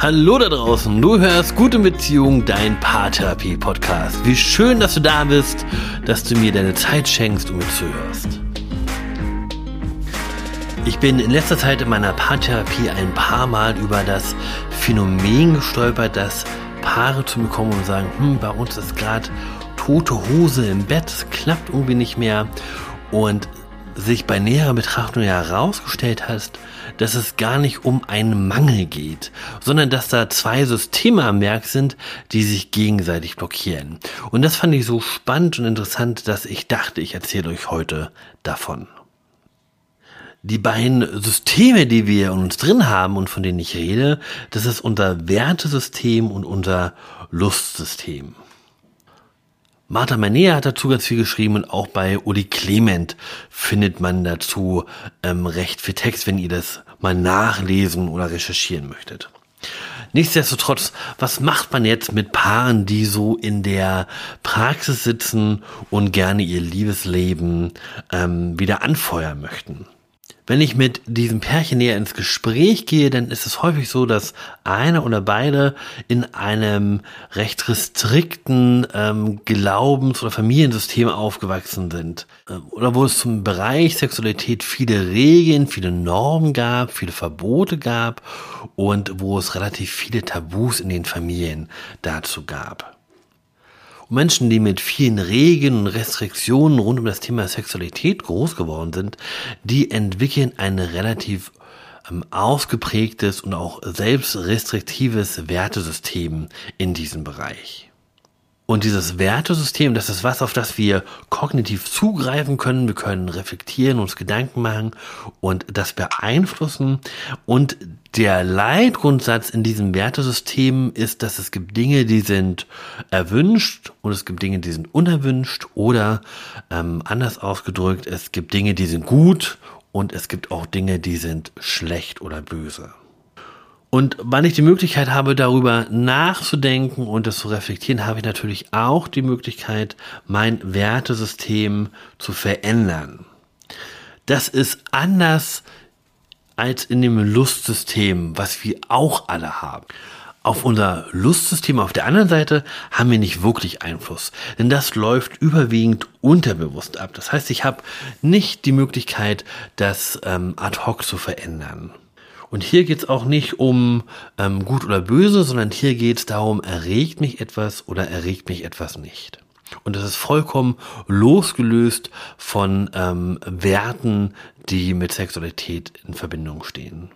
Hallo da draußen, du hörst Gute Beziehung, dein Paartherapie-Podcast. Wie schön, dass du da bist, dass du mir deine Zeit schenkst und mir zuhörst. Ich bin in letzter Zeit in meiner Paartherapie ein paar Mal über das Phänomen gestolpert, dass Paare zu mir kommen und sagen, hm, bei uns ist gerade tote Hose im Bett, es klappt irgendwie nicht mehr und sich bei näherer Betrachtung herausgestellt hat, dass es gar nicht um einen Mangel geht, sondern dass da zwei Systeme am Werk sind, die sich gegenseitig blockieren. Und das fand ich so spannend und interessant, dass ich dachte, ich erzähle euch heute davon. Die beiden Systeme, die wir in uns drin haben und von denen ich rede, das ist unser Wertesystem und unser Lustsystem. Martha Manea hat dazu ganz viel geschrieben und auch bei Uli Clement findet man dazu ähm, recht viel Text, wenn ihr das mal nachlesen oder recherchieren möchtet. Nichtsdestotrotz, was macht man jetzt mit Paaren, die so in der Praxis sitzen und gerne ihr Liebesleben ähm, wieder anfeuern möchten? Wenn ich mit diesem Pärchen näher ins Gespräch gehe, dann ist es häufig so, dass einer oder beide in einem recht restrikten ähm, Glaubens- oder Familiensystem aufgewachsen sind. Ähm, oder wo es zum Bereich Sexualität viele Regeln, viele Normen gab, viele Verbote gab und wo es relativ viele Tabus in den Familien dazu gab. Und Menschen, die mit vielen Regeln und Restriktionen rund um das Thema Sexualität groß geworden sind, die entwickeln ein relativ ähm, ausgeprägtes und auch selbstrestriktives Wertesystem in diesem Bereich. Und dieses Wertesystem, das ist was, auf das wir kognitiv zugreifen können. Wir können reflektieren, uns Gedanken machen und das beeinflussen. Und der Leitgrundsatz in diesem Wertesystem ist, dass es gibt Dinge, die sind erwünscht und es gibt Dinge, die sind unerwünscht oder ähm, anders ausgedrückt, es gibt Dinge, die sind gut und es gibt auch Dinge, die sind schlecht oder böse. Und wann ich die Möglichkeit habe, darüber nachzudenken und das zu reflektieren, habe ich natürlich auch die Möglichkeit, mein Wertesystem zu verändern. Das ist anders als in dem Lustsystem, was wir auch alle haben. Auf unser Lustsystem auf der anderen Seite haben wir nicht wirklich Einfluss, denn das läuft überwiegend unterbewusst ab. Das heißt, ich habe nicht die Möglichkeit, das ähm, ad hoc zu verändern. Und hier geht es auch nicht um ähm, gut oder böse, sondern hier geht es darum, erregt mich etwas oder erregt mich etwas nicht. Und das ist vollkommen losgelöst von ähm, Werten, die mit Sexualität in Verbindung stehen.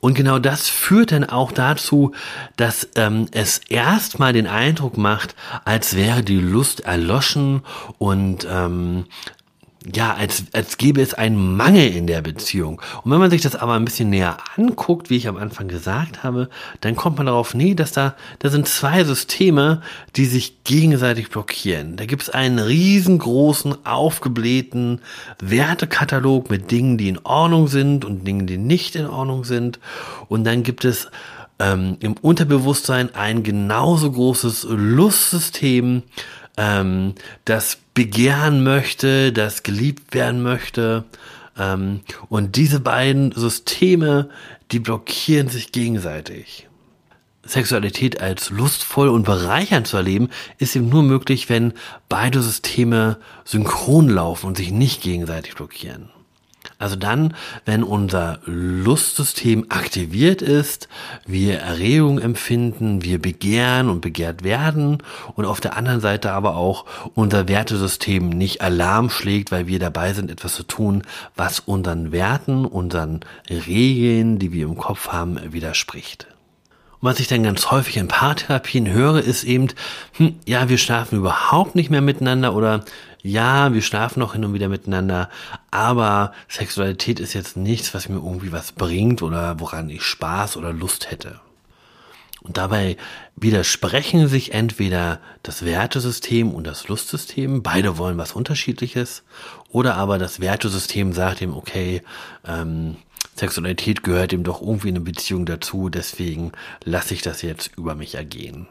Und genau das führt dann auch dazu, dass ähm, es erstmal den Eindruck macht, als wäre die Lust erloschen und ähm, ja, als, als gäbe es einen Mangel in der Beziehung. Und wenn man sich das aber ein bisschen näher anguckt, wie ich am Anfang gesagt habe, dann kommt man darauf, nee, dass da, da sind zwei Systeme, die sich gegenseitig blockieren. Da gibt es einen riesengroßen, aufgeblähten Wertekatalog mit Dingen, die in Ordnung sind und Dingen, die nicht in Ordnung sind. Und dann gibt es ähm, im Unterbewusstsein ein genauso großes Lustsystem, ähm, das begehren möchte, das geliebt werden möchte. Ähm, und diese beiden Systeme, die blockieren sich gegenseitig. Sexualität als lustvoll und bereichernd zu erleben, ist eben nur möglich, wenn beide Systeme synchron laufen und sich nicht gegenseitig blockieren. Also dann, wenn unser Lustsystem aktiviert ist, wir Erregung empfinden, wir begehren und begehrt werden und auf der anderen Seite aber auch unser Wertesystem nicht Alarm schlägt, weil wir dabei sind, etwas zu tun, was unseren Werten, unseren Regeln, die wir im Kopf haben, widerspricht. Was ich dann ganz häufig in Paartherapien höre, ist eben, hm, ja, wir schlafen überhaupt nicht mehr miteinander oder ja, wir schlafen noch hin und wieder miteinander, aber Sexualität ist jetzt nichts, was mir irgendwie was bringt oder woran ich Spaß oder Lust hätte. Und dabei widersprechen sich entweder das Wertesystem und das Lustsystem, beide wollen was Unterschiedliches, oder aber das Wertesystem sagt ihm, okay, ähm, Sexualität gehört ihm doch irgendwie in eine Beziehung dazu, deswegen lasse ich das jetzt über mich ergehen.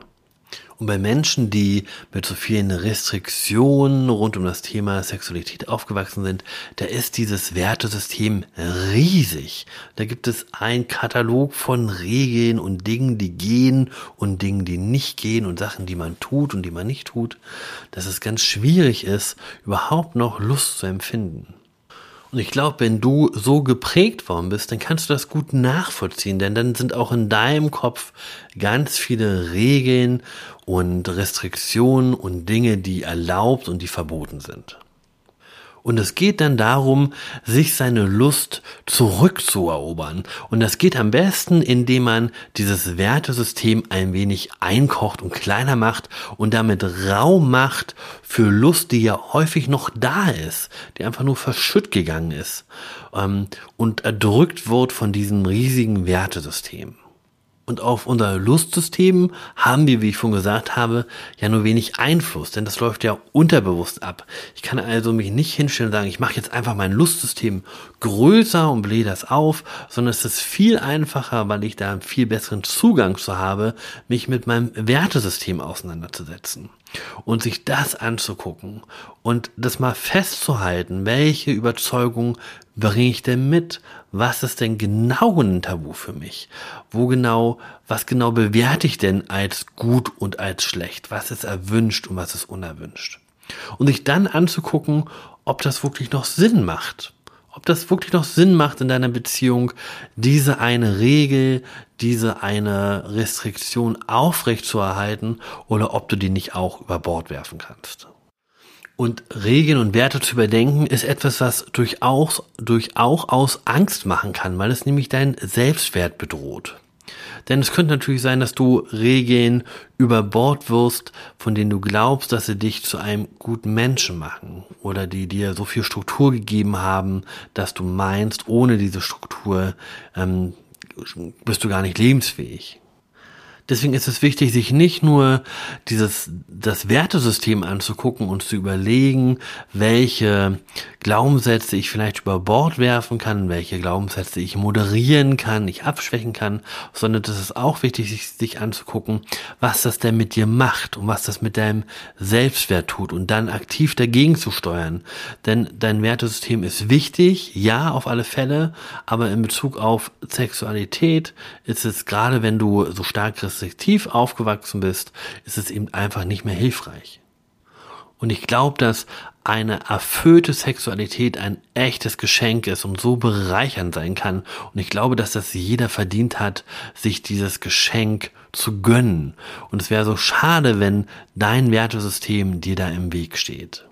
Und bei Menschen, die mit so vielen Restriktionen rund um das Thema Sexualität aufgewachsen sind, da ist dieses Wertesystem riesig. Da gibt es einen Katalog von Regeln und Dingen, die gehen und Dingen, die nicht gehen und Sachen, die man tut und die man nicht tut, dass es ganz schwierig ist, überhaupt noch Lust zu empfinden. Und ich glaube, wenn du so geprägt worden bist, dann kannst du das gut nachvollziehen, denn dann sind auch in deinem Kopf ganz viele Regeln und Restriktionen und Dinge, die erlaubt und die verboten sind. Und es geht dann darum, sich seine Lust zurückzuerobern. Und das geht am besten, indem man dieses Wertesystem ein wenig einkocht und kleiner macht und damit Raum macht für Lust, die ja häufig noch da ist, die einfach nur verschütt gegangen ist ähm, und erdrückt wird von diesem riesigen Wertesystem. Und auf unser Lustsystem haben wir, wie ich schon gesagt habe, ja nur wenig Einfluss, denn das läuft ja unterbewusst ab. Ich kann also mich nicht hinstellen und sagen, ich mache jetzt einfach mein Lustsystem größer und blähe das auf, sondern es ist viel einfacher, weil ich da einen viel besseren Zugang zu habe, mich mit meinem Wertesystem auseinanderzusetzen und sich das anzugucken und das mal festzuhalten, welche Überzeugung bringe ich denn mit? Was ist denn genau ein Tabu für mich? Wo genau, was genau bewerte ich denn als gut und als schlecht? Was ist erwünscht und was ist unerwünscht? Und sich dann anzugucken, ob das wirklich noch Sinn macht. Ob das wirklich noch Sinn macht in deiner Beziehung, diese eine Regel, diese eine Restriktion aufrechtzuerhalten oder ob du die nicht auch über Bord werfen kannst. Und Regeln und Werte zu überdenken ist etwas, was durchaus, durchaus Angst machen kann, weil es nämlich deinen Selbstwert bedroht. Denn es könnte natürlich sein, dass du Regeln über Bord wirst, von denen du glaubst, dass sie dich zu einem guten Menschen machen oder die dir so viel Struktur gegeben haben, dass du meinst, ohne diese Struktur ähm, bist du gar nicht lebensfähig. Deswegen ist es wichtig, sich nicht nur dieses, das Wertesystem anzugucken und zu überlegen, welche Glaubenssätze ich vielleicht über Bord werfen kann, welche Glaubenssätze ich moderieren kann, ich abschwächen kann, sondern es ist auch wichtig, sich, sich anzugucken, was das denn mit dir macht und was das mit deinem Selbstwert tut und dann aktiv dagegen zu steuern. Denn dein Wertesystem ist wichtig, ja, auf alle Fälle, aber in Bezug auf Sexualität ist es gerade, wenn du so stark restriktiv aufgewachsen bist, ist es eben einfach nicht mehr hilfreich. Und ich glaube, dass eine erfüllte Sexualität ein echtes Geschenk ist und so bereichernd sein kann. Und ich glaube, dass das jeder verdient hat, sich dieses Geschenk zu gönnen. Und es wäre so schade, wenn dein Wertesystem dir da im Weg steht.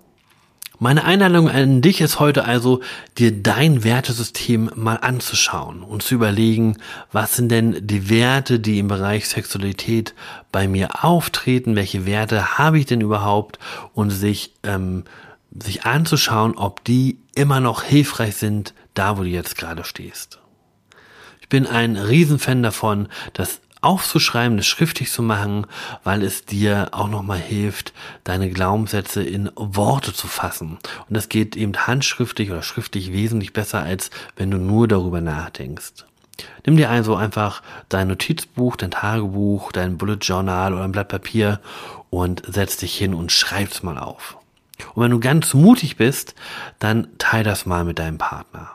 Meine Einladung an dich ist heute also, dir dein Wertesystem mal anzuschauen und zu überlegen, was sind denn die Werte, die im Bereich Sexualität bei mir auftreten, welche Werte habe ich denn überhaupt und sich, ähm, sich anzuschauen, ob die immer noch hilfreich sind, da wo du jetzt gerade stehst. Ich bin ein Riesenfan davon, dass aufzuschreiben, das schriftlich zu machen, weil es dir auch nochmal hilft, deine Glaubenssätze in Worte zu fassen. Und das geht eben handschriftlich oder schriftlich wesentlich besser, als wenn du nur darüber nachdenkst. Nimm dir also einfach dein Notizbuch, dein Tagebuch, dein Bullet Journal oder ein Blatt Papier und setz dich hin und schreib's mal auf. Und wenn du ganz mutig bist, dann teil das mal mit deinem Partner.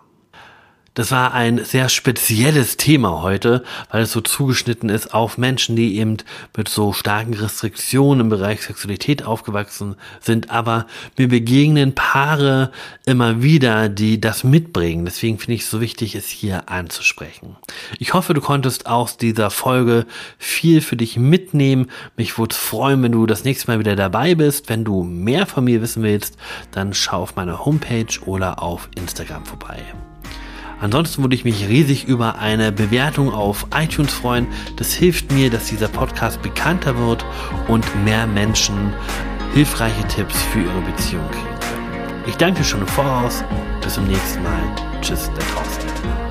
Das war ein sehr spezielles Thema heute, weil es so zugeschnitten ist auf Menschen, die eben mit so starken Restriktionen im Bereich Sexualität aufgewachsen sind. Aber mir begegnen Paare immer wieder, die das mitbringen. Deswegen finde ich es so wichtig, es hier anzusprechen. Ich hoffe, du konntest aus dieser Folge viel für dich mitnehmen. Mich würde freuen, wenn du das nächste Mal wieder dabei bist. Wenn du mehr von mir wissen willst, dann schau auf meiner Homepage oder auf Instagram vorbei. Ansonsten würde ich mich riesig über eine Bewertung auf iTunes freuen. Das hilft mir, dass dieser Podcast bekannter wird und mehr Menschen hilfreiche Tipps für ihre Beziehung kriegen können. Ich danke schon im Voraus. Bis zum nächsten Mal. Tschüss, der Thorsten.